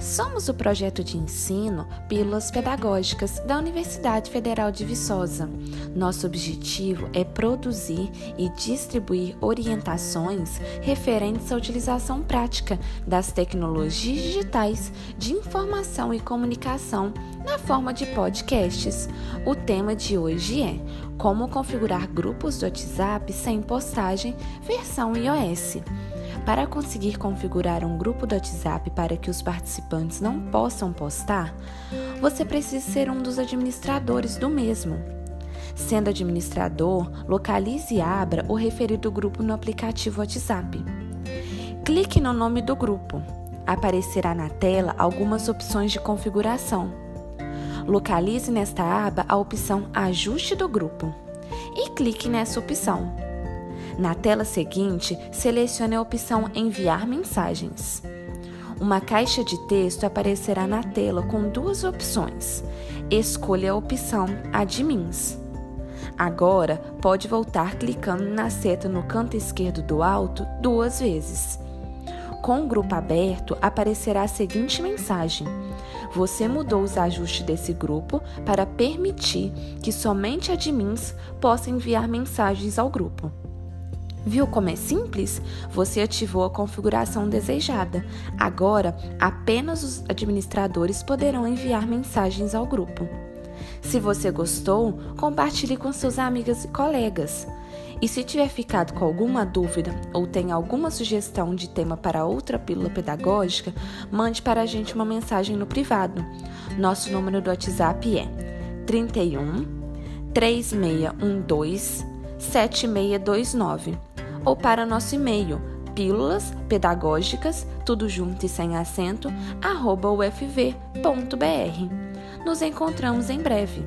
Somos o projeto de ensino Pílulas Pedagógicas da Universidade Federal de Viçosa. Nosso objetivo é produzir e distribuir orientações referentes à utilização prática das tecnologias digitais de informação e comunicação na forma de podcasts. O tema de hoje é Como configurar grupos do WhatsApp sem postagem, versão iOS. Para conseguir configurar um grupo do WhatsApp para que os participantes não possam postar, você precisa ser um dos administradores do mesmo. Sendo administrador, localize e abra o referido grupo no aplicativo WhatsApp. Clique no nome do grupo. Aparecerá na tela algumas opções de configuração. Localize nesta aba a opção Ajuste do grupo e clique nessa opção. Na tela seguinte, selecione a opção Enviar mensagens. Uma caixa de texto aparecerá na tela com duas opções. Escolha a opção Admins. Agora, pode voltar clicando na seta no canto esquerdo do alto duas vezes. Com o grupo aberto, aparecerá a seguinte mensagem: Você mudou os ajustes desse grupo para permitir que somente admins possam enviar mensagens ao grupo. Viu como é simples? Você ativou a configuração desejada. Agora, apenas os administradores poderão enviar mensagens ao grupo. Se você gostou, compartilhe com seus amigas e colegas. E se tiver ficado com alguma dúvida ou tem alguma sugestão de tema para outra pílula pedagógica, mande para a gente uma mensagem no privado. Nosso número do WhatsApp é 31 3612 7629 ou para nosso e-mail pílulas pedagógicas, tudo junto e sem acento, arroba ufv.br. Nos encontramos em breve.